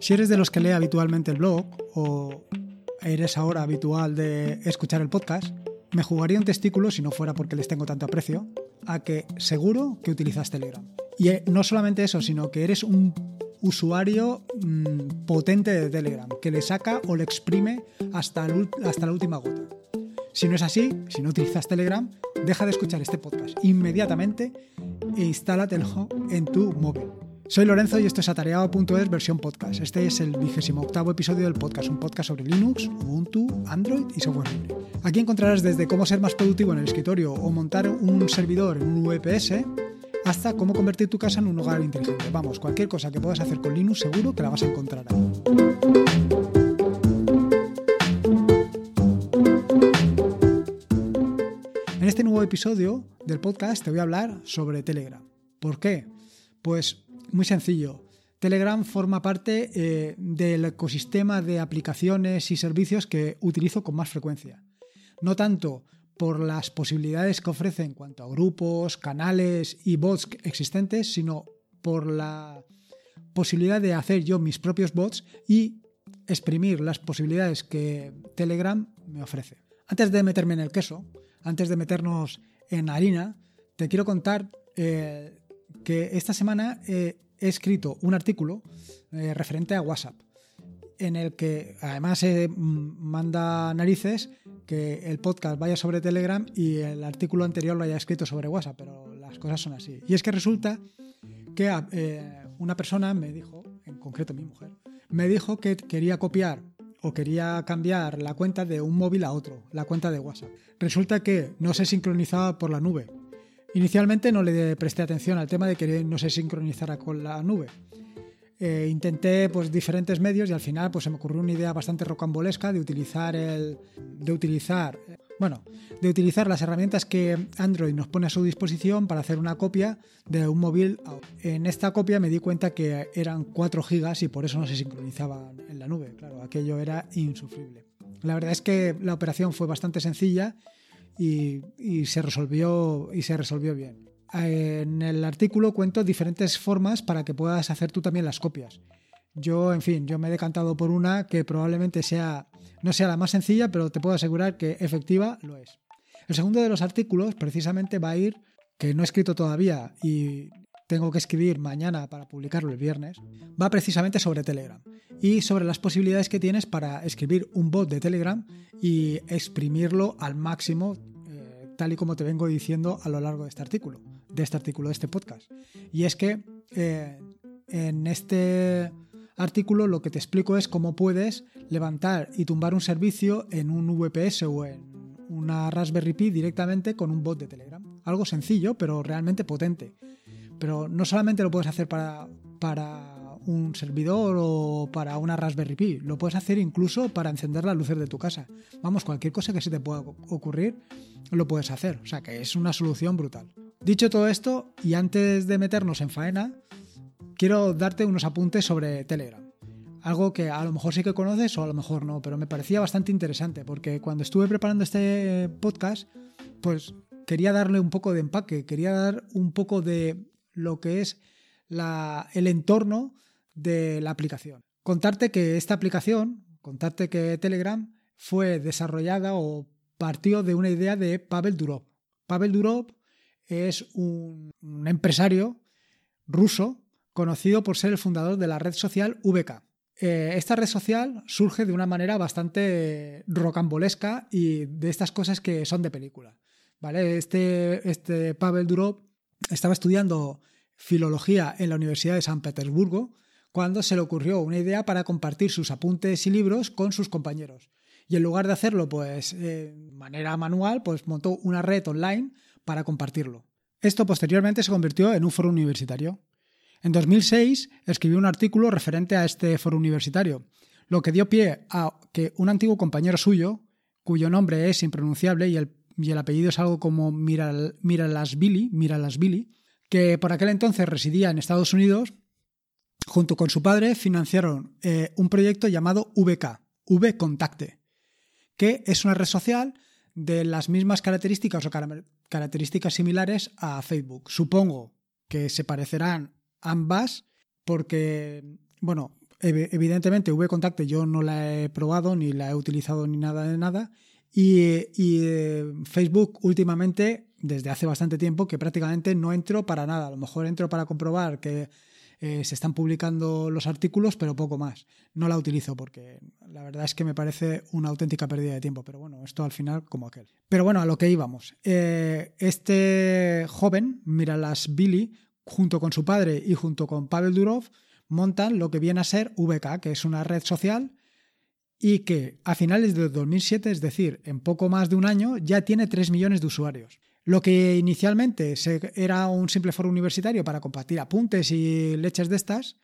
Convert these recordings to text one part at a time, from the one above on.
Si eres de los que lee habitualmente el blog o eres ahora habitual de escuchar el podcast, me jugaría un testículo, si no fuera porque les tengo tanto aprecio, a que seguro que utilizas Telegram. Y eh, no solamente eso, sino que eres un usuario mmm, potente de Telegram, que le saca o le exprime hasta la última gota. Si no es así, si no utilizas Telegram, deja de escuchar este podcast inmediatamente e instálatelo en tu móvil. Soy Lorenzo y esto es atareado.es versión podcast. Este es el vigésimo octavo episodio del podcast, un podcast sobre Linux, Ubuntu, Android y software libre. Aquí encontrarás desde cómo ser más productivo en el escritorio o montar un servidor en un VPS hasta cómo convertir tu casa en un hogar inteligente. Vamos, cualquier cosa que puedas hacer con Linux seguro que la vas a encontrar ahí. En este nuevo episodio del podcast te voy a hablar sobre Telegram. ¿Por qué? Pues muy sencillo. Telegram forma parte eh, del ecosistema de aplicaciones y servicios que utilizo con más frecuencia. No tanto por las posibilidades que ofrece en cuanto a grupos, canales y bots existentes, sino por la posibilidad de hacer yo mis propios bots y exprimir las posibilidades que Telegram me ofrece. Antes de meterme en el queso, antes de meternos en harina, te quiero contar eh, que esta semana eh, he escrito un artículo eh, referente a WhatsApp, en el que además eh, manda narices que el podcast vaya sobre Telegram y el artículo anterior lo haya escrito sobre WhatsApp, pero las cosas son así. Y es que resulta que eh, una persona me dijo, en concreto mi mujer, me dijo que quería copiar o quería cambiar la cuenta de un móvil a otro, la cuenta de WhatsApp. Resulta que no se sincronizaba por la nube, Inicialmente no le presté atención al tema de que no se sincronizara con la nube. Eh, intenté pues diferentes medios y al final pues se me ocurrió una idea bastante rocambolesca de utilizar el de utilizar bueno de utilizar las herramientas que Android nos pone a su disposición para hacer una copia de un móvil en esta copia me di cuenta que eran 4 gigas y por eso no se sincronizaba en la nube. Claro aquello era insufrible. La verdad es que la operación fue bastante sencilla y, se resolvió y se resolvió bien. En el artículo cuento diferentes formas para que puedas hacer tú también las copias. Yo, en fin, yo me he decantado por una que probablemente sea no sea la más sencilla, pero te puedo asegurar que efectiva lo es. El segundo de los artículos precisamente va a ir que no he escrito todavía y tengo que escribir mañana para publicarlo el viernes, va precisamente sobre Telegram y sobre las posibilidades que tienes para escribir un bot de Telegram y exprimirlo al máximo tal y como te vengo diciendo a lo largo de este artículo, de este artículo, de este podcast. Y es que eh, en este artículo lo que te explico es cómo puedes levantar y tumbar un servicio en un VPS o en una Raspberry Pi directamente con un bot de Telegram. Algo sencillo, pero realmente potente. Pero no solamente lo puedes hacer para, para un servidor o para una Raspberry Pi. Lo puedes hacer incluso para encender las luces de tu casa. Vamos, cualquier cosa que se te pueda ocurrir, lo puedes hacer. O sea que es una solución brutal. Dicho todo esto, y antes de meternos en faena, quiero darte unos apuntes sobre Telegram. Algo que a lo mejor sí que conoces o a lo mejor no, pero me parecía bastante interesante porque cuando estuve preparando este podcast, pues quería darle un poco de empaque, quería dar un poco de lo que es la, el entorno de la aplicación. Contarte que esta aplicación, contarte que Telegram fue desarrollada o partió de una idea de Pavel Durov. Pavel Durov es un, empresario ruso conocido por ser el fundador de la red social VK. Eh, esta red social surge de una manera bastante rocambolesca y de estas cosas que son de película. Este, este Pavel Durov estaba estudiando filología en la Universidad de San Petersburgo cuando se le ocurrió una idea para compartir sus apuntes y libros con sus compañeros. Y en lugar de hacerlo pues de manera manual, pues montó una red online para compartirlo. Esto posteriormente se convirtió en un foro universitario. En 2006 escribió un artículo referente a este foro universitario, lo que dio pie a que un antiguo compañero suyo, cuyo nombre es impronunciable y el, y el apellido es algo como Miral, Miralasvili, Miralasvili, que por aquel entonces residía en Estados Unidos, junto con su padre financiaron eh, un proyecto llamado VK, V Contacte, que es una red social de las mismas características o características similares a Facebook. Supongo que se parecerán ambas porque, bueno, evidentemente VKontakte yo no la he probado, ni la he utilizado, ni nada de nada. Y, eh, Facebook últimamente, desde hace bastante tiempo, que prácticamente no entro para nada. A lo mejor entro para comprobar que eh, se están publicando los artículos, pero poco más. No la utilizo porque la verdad es que me parece una auténtica pérdida de tiempo. Pero bueno, esto al final como aquel. Pero bueno, a lo que íbamos. Eh, este joven, Miralas Billy, junto con su padre y junto con Pavel Durov, montan lo que viene a ser VK, que es una red social y que a finales de 2007, es decir, en poco más de un año, ya tiene 3 millones de usuarios. Lo que inicialmente era un simple foro universitario para compartir apuntes y leches de estas,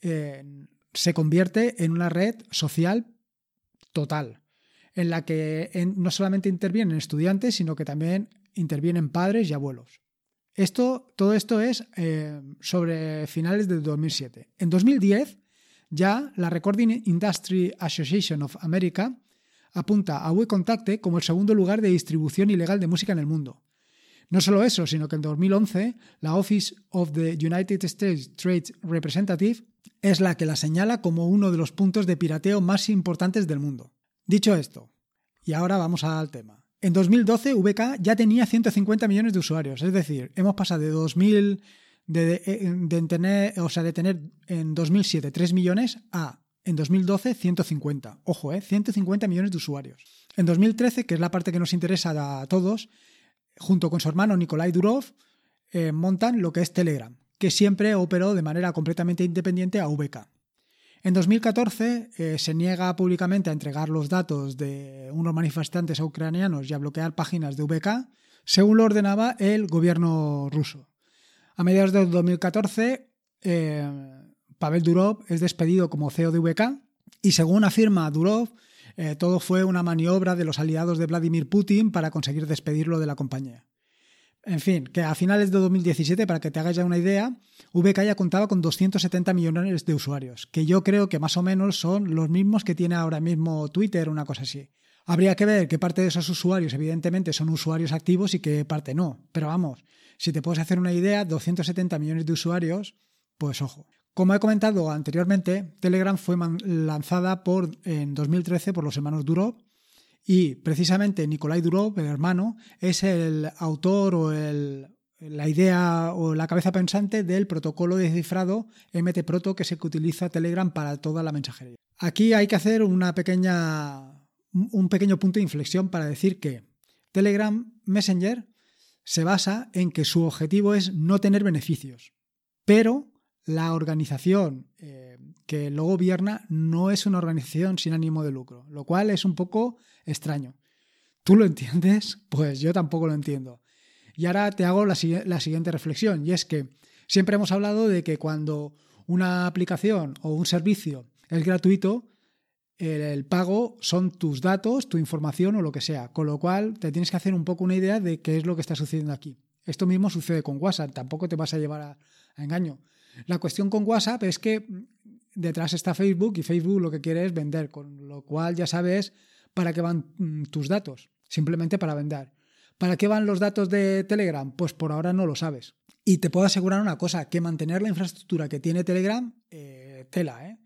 eh, se convierte en una red social total, en la que no solamente intervienen estudiantes, sino que también intervienen padres y abuelos. Esto, todo esto es eh, sobre finales de 2007. En 2010, ya la Recording Industry Association of America apunta a WeContacte como el segundo lugar de distribución ilegal de música en el mundo. No solo eso, sino que en 2011 la Office of the United States Trade Representative es la que la señala como uno de los puntos de pirateo más importantes del mundo. Dicho esto, y ahora vamos al tema. En 2012 VK ya tenía 150 millones de usuarios, es decir, hemos pasado de 2000 de, tener, o sea, de tener en 2007 3 millones a en 2012 150. Ojo, ¿eh? 150 millones de usuarios. En 2013, que es la parte que nos interesa a todos, junto con su hermano Nikolai Durov, eh, montan lo que es Telegram, que siempre operó de manera completamente independiente a VK. En 2014 eh, se niega públicamente a entregar los datos de unos manifestantes ucranianos y a bloquear páginas de VK, según lo ordenaba el gobierno ruso. A mediados de 2014, eh, Pavel Durov es despedido como CEO de VK y según afirma Durov, eh, todo fue una maniobra de los aliados de Vladimir Putin para conseguir despedirlo de la compañía. En fin, que a finales de 2017, para que te hagas ya una idea, VK ya contaba con 270 millones de usuarios, que yo creo que más o menos son los mismos que tiene ahora mismo Twitter, una cosa así. Habría que ver qué parte de esos usuarios, evidentemente, son usuarios activos y qué parte no. Pero vamos, si te puedes hacer una idea, 270 millones de usuarios, pues ojo. Como he comentado anteriormente, Telegram fue lanzada por, en 2013 por los hermanos Durov y precisamente Nikolai Durov, el hermano, es el autor o la idea o la cabeza pensante del protocolo de cifrado MT-Proto que se utiliza Telegram para toda la mensajería. Aquí hay que hacer una pequeña, un pequeño punto de inflexión para decir que Telegram Messenger se basa en que su objetivo es no tener beneficios, pero la organización eh, que lo gobierna no es una organización sin ánimo de lucro, lo cual es un poco extraño. ¿Tú lo entiendes? Pues yo tampoco lo entiendo. Y ahora te hago la, siguiente reflexión, y es que siempre hemos hablado de que cuando una aplicación o un servicio es gratuito, el, pago son tus datos, tu información o lo que sea, con lo cual te tienes que hacer un poco una idea de qué es lo que está sucediendo aquí. Esto mismo sucede con WhatsApp, tampoco te vas a llevar a engaño. La cuestión con WhatsApp es que detrás está Facebook y Facebook lo que quiere es vender, con lo cual ya sabes para qué van mm, tus datos, simplemente para vender. ¿Para qué van los datos de Telegram? Pues por ahora no lo sabes. Y te puedo asegurar una cosa, que mantener la infraestructura que tiene Telegram, eh, tela, ¿eh?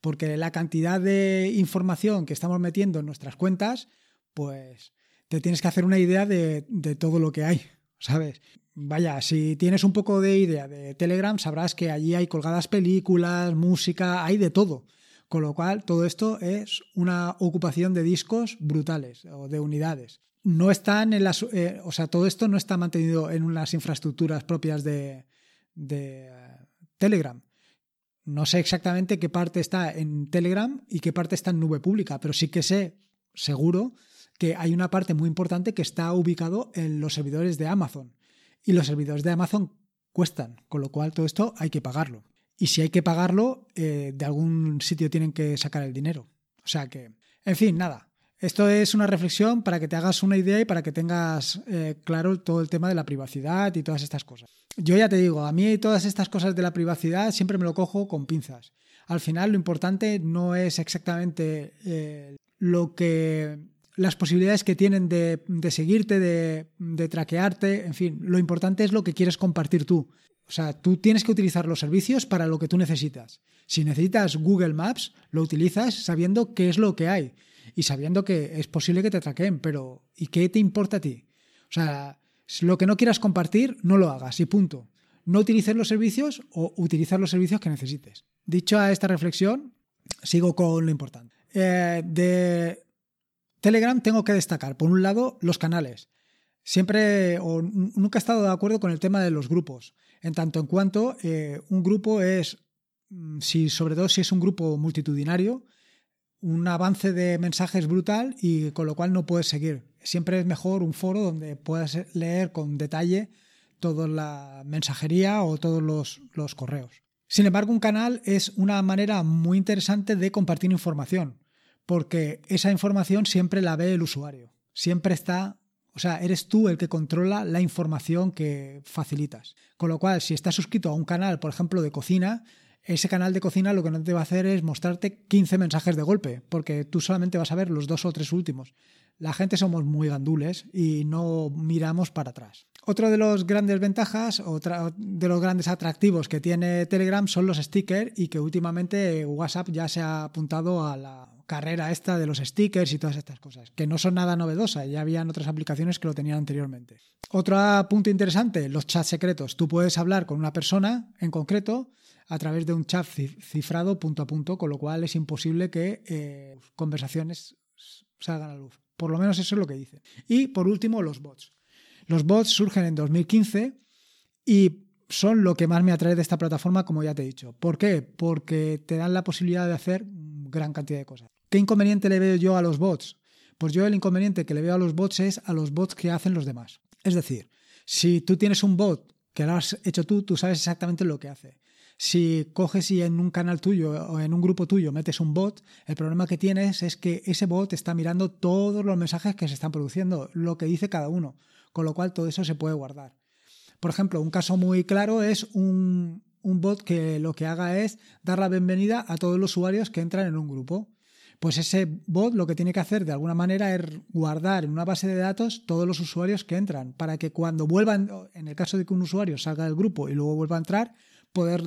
Porque la cantidad de información que estamos metiendo en nuestras cuentas, pues te tienes que hacer una idea de, de todo lo que hay, ¿sabes? Vaya, si tienes un poco de idea de Telegram, sabrás que allí hay colgadas películas, música, hay de todo. Con lo cual, todo esto es una ocupación de discos brutales o de unidades. No están en las. Eh, o sea, todo esto no está mantenido en unas infraestructuras propias de, eh, Telegram. No sé exactamente qué parte está en Telegram y qué parte está en nube pública, pero sí que sé, seguro, que hay una parte muy importante que está ubicado en los servidores de Amazon y los servidores de Amazon cuestan, con lo cual todo esto hay que pagarlo. Y si hay que pagarlo, eh, de algún sitio tienen que sacar el dinero. O sea que, en fin, nada. Esto es una reflexión para que te hagas una idea y para que tengas eh, claro todo el tema de la privacidad y todas estas cosas. Yo ya te digo, a mí todas estas cosas de la privacidad siempre me lo cojo con pinzas. Al final lo importante no es exactamente eh, lo que las posibilidades que tienen de, seguirte, de, traquearte, en fin, lo importante es lo que quieres compartir tú. O sea, tú tienes que utilizar los servicios para lo que tú necesitas. Si necesitas Google Maps, lo utilizas sabiendo qué es lo que hay y sabiendo que es posible que te traqueen, pero ¿y qué te importa a ti? O sea, lo que no quieras compartir, no lo hagas y punto. No utilices los servicios o utilizar los servicios que necesites. Dicho a esta reflexión, sigo con lo importante. Eh, de Telegram tengo que destacar, por un lado, los canales. Siempre o nunca he estado de acuerdo con el tema de los grupos, en tanto en cuanto eh, un grupo es, mm, si, sobre todo si es un grupo multitudinario, un avance de mensajes brutal y con lo cual no puedes seguir. Siempre es mejor un foro donde puedas leer con detalle toda la mensajería o todos los, los correos. Sin embargo, un canal es una manera muy interesante de compartir información, porque esa información siempre la ve el usuario. Siempre está o sea, eres tú el que controla la información que facilitas. Con lo cual, si estás suscrito a un canal, por ejemplo, de cocina, ese canal de cocina lo que no te va a hacer es mostrarte 15 mensajes de golpe, porque tú solamente vas a ver los dos o tres últimos. La gente somos muy gandules y no miramos para atrás. Otro de los grandes ventajas, otra de los grandes atractivos que tiene Telegram son los stickers y que últimamente WhatsApp ya se ha apuntado a la carrera esta de los stickers y todas estas cosas, que no son nada novedosas, ya habían otras aplicaciones que lo tenían anteriormente. Otro punto interesante, los chats secretos. Tú puedes hablar con una persona en concreto a través de un chat cifrado punto a punto, con lo cual es imposible que eh, conversaciones salgan a luz. Por lo menos eso es lo que dice. Y por último, los bots. Los bots surgen en 2015 y son lo que más me atrae de esta plataforma, como ya te he dicho. ¿Por qué? Porque te dan la posibilidad de hacer gran cantidad de cosas. ¿Qué inconveniente le veo yo a los bots? Pues yo el inconveniente que le veo a los bots es a los bots que hacen los demás. Es decir, si tú tienes un bot que lo has hecho tú, tú sabes exactamente lo que hace. Si coges y en un canal tuyo o en un grupo tuyo metes un bot, el problema que tienes es que ese bot está mirando todos los mensajes que se están produciendo, lo que dice cada uno, con lo cual todo eso se puede guardar. Por ejemplo, un caso muy claro es un, un bot que lo que haga es dar la bienvenida a todos los usuarios que entran en un grupo pues ese bot lo que tiene que hacer de alguna manera es guardar en una base de datos todos los usuarios que entran, para que cuando vuelvan, en el caso de que un usuario salga del grupo y luego vuelva a entrar, poder,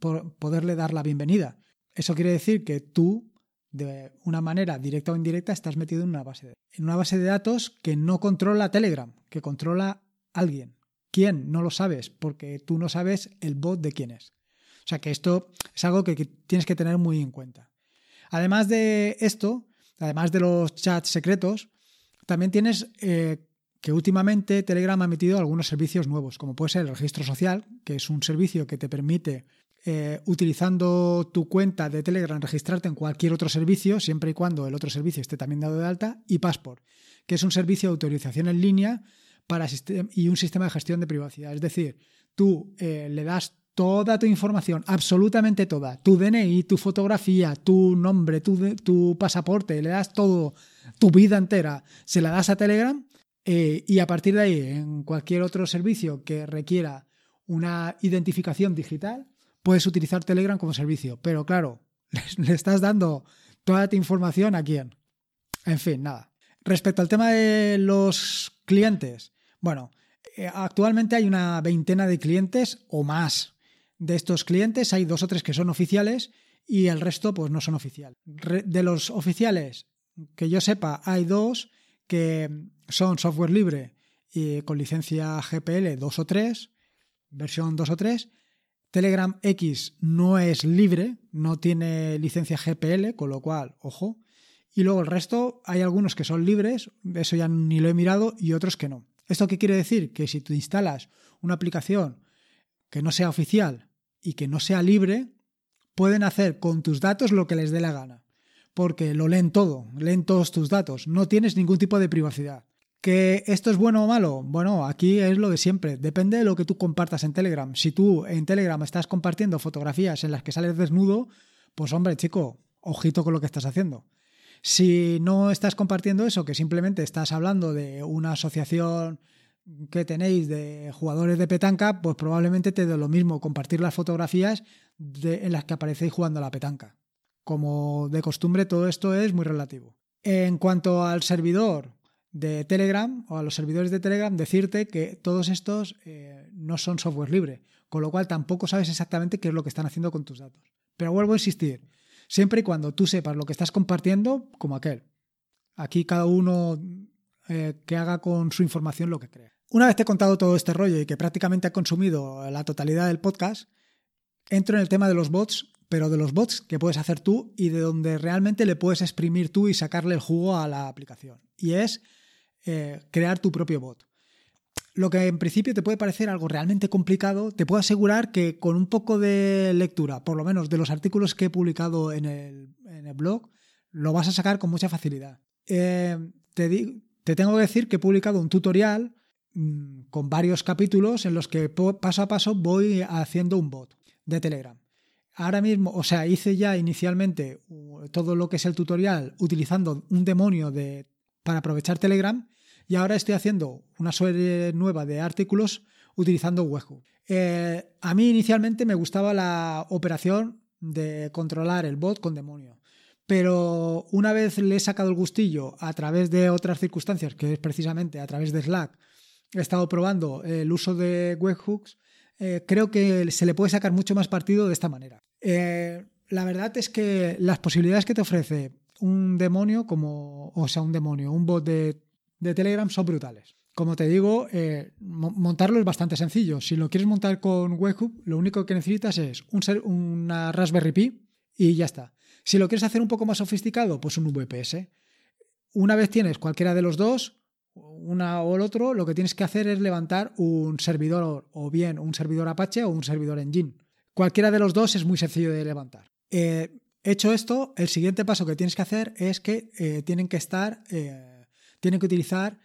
poderle dar la bienvenida. Eso quiere decir que tú, de una manera directa o indirecta, estás metido en una base de, en una base de datos que no controla Telegram, que controla alguien. ¿Quién? No lo sabes, porque tú no sabes el bot de quién es. O sea que esto es algo que tienes que tener muy en cuenta. Además de esto, además de los chats secretos, también tienes eh, que últimamente Telegram ha metido algunos servicios nuevos, como puede ser el registro social, que es un servicio que te permite, eh, utilizando tu cuenta de Telegram, registrarte en cualquier otro servicio, siempre y cuando el otro servicio esté también dado de alta, y Passport, que es un servicio de autorización en línea para y un sistema de gestión de privacidad. Es decir, tú eh, le das toda tu información, absolutamente toda, tu DNI, tu fotografía, tu nombre, tu, tu pasaporte, le das todo, tu vida entera, se la das a Telegram eh, y a partir de ahí, en cualquier otro servicio que requiera una identificación digital, puedes utilizar Telegram como servicio. Pero claro, le estás dando toda tu información a quién. En fin, nada. Respecto al tema de los clientes, bueno, eh, actualmente hay una veintena de clientes o más de estos clientes hay dos o tres que son oficiales y el resto pues no son oficiales. De los oficiales que yo sepa hay dos que son software libre y con licencia GPL 2 o 3, versión 2 o 3. Telegram X no es libre, no tiene licencia GPL, con lo cual, ojo. Y luego el resto, hay algunos que son libres, eso ya ni lo he mirado, y otros que no. ¿Esto qué quiere decir? Que si tú instalas una aplicación que no sea oficial y que no sea libre, pueden hacer con tus datos lo que les dé la gana. Porque lo leen todo, leen todos tus datos, no tienes ningún tipo de privacidad. ¿Que esto es bueno o malo? Bueno, aquí es lo de siempre. Depende de lo que tú compartas en Telegram. Si tú en Telegram estás compartiendo fotografías en las que sales desnudo, pues hombre, chico, ojito con lo que estás haciendo. Si no estás compartiendo eso, que simplemente estás hablando de una asociación que tenéis de jugadores de petanca, pues probablemente te dé lo mismo compartir las fotografías en las que aparecéis jugando a la petanca. Como de costumbre, todo esto es muy relativo. En cuanto al servidor, de Telegram o a los servidores de Telegram decirte que todos estos eh, no son software libre, con lo cual tampoco sabes exactamente qué es lo que están haciendo con tus datos. Pero vuelvo a insistir, siempre y cuando tú sepas lo que estás compartiendo, como aquel. Aquí cada uno eh, que haga con su información lo que cree. Una vez te he contado todo este rollo y que prácticamente ha consumido la totalidad del podcast, entro en el tema de los bots, pero de los bots que puedes hacer tú y de donde realmente le puedes exprimir tú y sacarle el jugo a la aplicación. Y es eh, crear tu propio bot. Lo que en principio te puede parecer algo realmente complicado, te puedo asegurar que con un poco de lectura, por lo menos de los artículos que he publicado en el, blog, lo vas a sacar con mucha facilidad. Eh, te, te tengo que decir que he publicado un tutorial con varios capítulos en los que paso a paso voy haciendo un bot de Telegram. Ahora mismo, o sea, hice ya inicialmente todo lo que es el tutorial utilizando un demonio de, para aprovechar Telegram y ahora estoy haciendo una serie nueva de artículos utilizando Webhook. Eh, a mí inicialmente me gustaba la operación de controlar el bot con demonio, pero una vez le he sacado el gustillo a través de otras circunstancias, que es precisamente a través de Slack, he estado probando el uso de webhooks, eh, creo que se le puede sacar mucho más partido de esta manera. Eh, la verdad es que las posibilidades que te ofrece un demonio, como, o sea, un demonio, un bot de, Telegram son brutales. Como te digo, eh, montarlo es bastante sencillo. Si lo quieres montar con Webhook, lo único que necesitas es un, una Raspberry Pi y ya está. Si lo quieres hacer un poco más sofisticado, pues un VPS. Una vez tienes cualquiera de los dos, una o el otro, lo que tienes que hacer es levantar un servidor o bien un servidor Apache o un servidor Engine. Cualquiera de los dos es muy sencillo de levantar. Eh, hecho esto, el siguiente paso que tienes que hacer es que eh, tienen que estar, eh, tienen que utilizar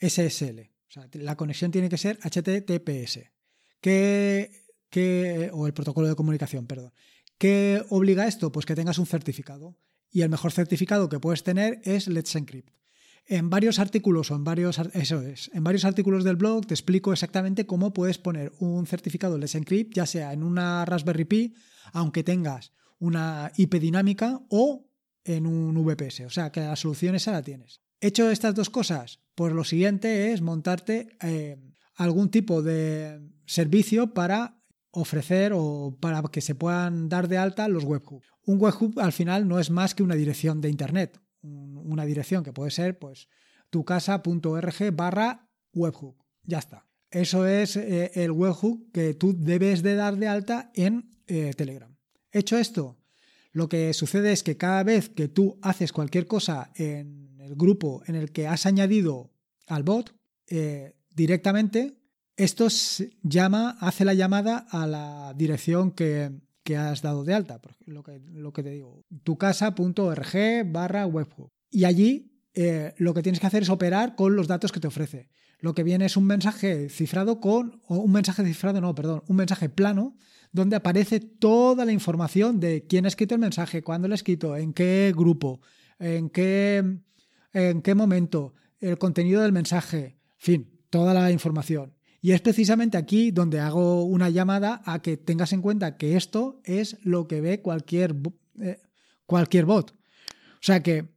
SSL. O sea, la conexión tiene que ser HTTPS. Que, que, o el protocolo de comunicación, perdón. ¿Qué obliga esto? Pues que tengas un certificado. Y el mejor certificado que puedes tener es Let's Encrypt. En varios artículos o en varios, eso es, en varios artículos del blog te explico exactamente cómo puedes poner un certificado Let's Encrypt, ya sea en una Raspberry Pi, aunque tengas una IP dinámica o en un VPS. O sea que la solución esa la tienes. Hecho estas dos cosas, pues lo siguiente es montarte eh, algún tipo de servicio para ofrecer o para que se puedan dar de alta los webhooks. Un webhook al final no es más que una dirección de Internet una dirección que puede ser pues tucasa.org barra webhook. Ya está. Eso es eh, el webhook que tú debes de dar de alta en eh, Telegram. Hecho esto, lo que sucede es que cada vez que tú haces cualquier cosa en el grupo en el que has añadido al bot, eh, directamente esto llama, hace la llamada a la dirección que, que has dado de alta, lo que, te digo, tucasa.org barra webhook. Y allí eh, lo que tienes que hacer es operar con los datos que te ofrece. Lo que viene es un mensaje cifrado con, o un mensaje cifrado, no, perdón, un mensaje plano donde aparece toda la información de quién ha escrito el mensaje, cuándo lo ha escrito, en qué grupo, en qué, en qué momento, el contenido del mensaje, en fin, toda la información. Y es precisamente aquí donde hago una llamada a que tengas en cuenta que esto es lo que ve cualquier, eh, cualquier bot. O sea que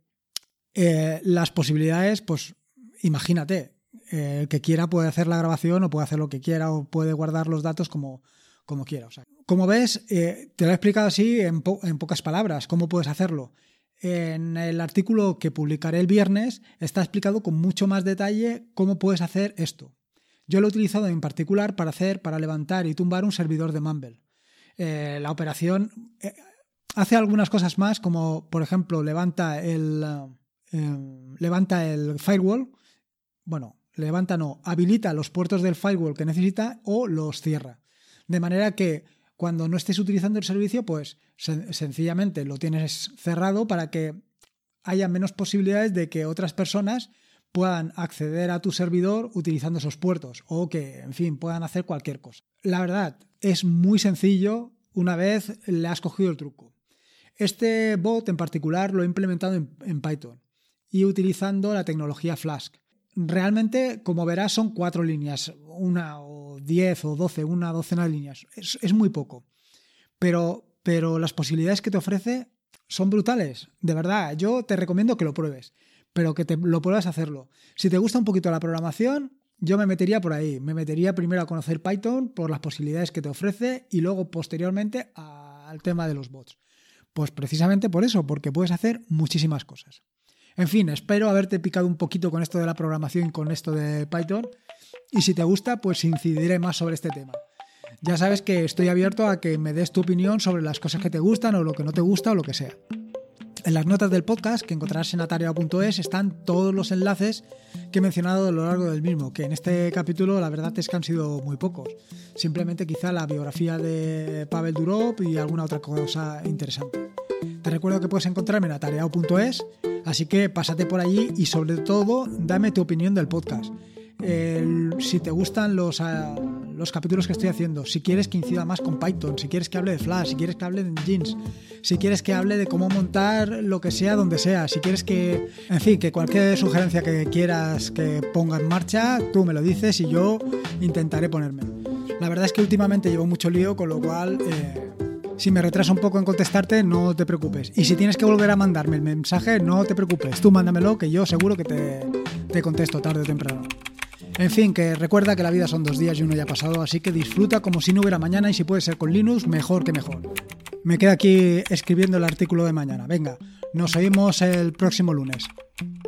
eh, las posibilidades, pues imagínate, eh, el que quiera puede hacer la grabación o puede hacer lo que quiera o puede guardar los datos como, como quiera. O sea, como ves, te lo he explicado así en, en pocas palabras, cómo puedes hacerlo. En el artículo que publicaré el viernes está explicado con mucho más detalle cómo puedes hacer esto. Yo lo he utilizado en particular para hacer, para levantar y tumbar un servidor de Mumble. Eh, la operación eh, hace algunas cosas más, como por ejemplo levanta el, eh, levanta el firewall, bueno, levanta no, habilita los puertos del firewall que necesita o los cierra. De manera que cuando no estés utilizando el servicio, pues sencillamente lo tienes cerrado para que haya menos posibilidades de que otras personas puedan acceder a tu servidor utilizando esos puertos o que, en fin, puedan hacer cualquier cosa. La verdad, es muy sencillo una vez le has cogido el truco. Este bot en particular lo he implementado en, Python y utilizando la tecnología Flask. Realmente, como verás, son cuatro líneas, una o diez o doce, una docena de líneas. Es, es muy poco. Pero, pero las posibilidades que te ofrece son brutales. De verdad, yo te recomiendo que lo pruebes. Pero que te lo puedas hacerlo. Si te gusta un poquito la programación, yo me metería por ahí. Me metería primero a conocer Python por las posibilidades que te ofrece y luego posteriormente al tema de los bots. Pues precisamente por eso, porque puedes hacer muchísimas cosas. En fin, espero haberte picado un poquito con esto de la programación, con esto de Python. Y si te gusta, pues incidiré más sobre este tema. Ya sabes que estoy abierto a que me des tu opinión sobre las cosas que te gustan o lo que no te gusta o lo que sea. En las notas del podcast que encontrarás en atareado.es están todos los enlaces que he mencionado a lo largo del mismo, que en este capítulo la verdad es que han sido muy pocos. Simplemente quizá la biografía de Pavel Durov y alguna otra cosa interesante. Te recuerdo que puedes encontrarme en atareado.es, así que pásate por allí y sobre todo dame tu opinión del podcast. Si te gustan los, ah, los capítulos que estoy haciendo, si quieres que incida más con Python, si quieres que hable de Flash, si quieres que hable de Jeans, si quieres que hable de cómo montar lo que sea donde sea, si quieres que, en fin, que cualquier sugerencia que quieras que ponga en marcha, tú me lo dices y yo intentaré ponerme. La verdad es que últimamente llevo mucho lío, con lo cual... Eh, si me retraso un poco en contestarte, no te preocupes. Y si tienes que volver a mandarme el mensaje, no te preocupes. Tú mándamelo, que yo seguro que te, te contesto tarde o temprano. En fin, que recuerda que la vida son dos días y uno ya ha pasado, así que disfruta como si no hubiera mañana y si puede ser con Linux, mejor que mejor. Me quedo aquí escribiendo el artículo de mañana. Venga, nos oímos el próximo lunes.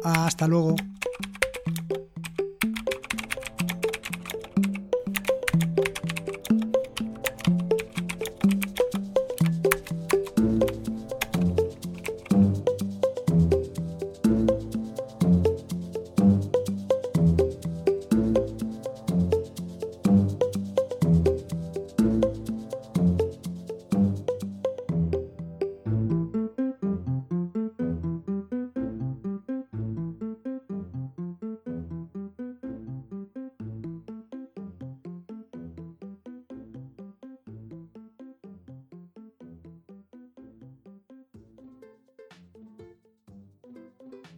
Hasta luego.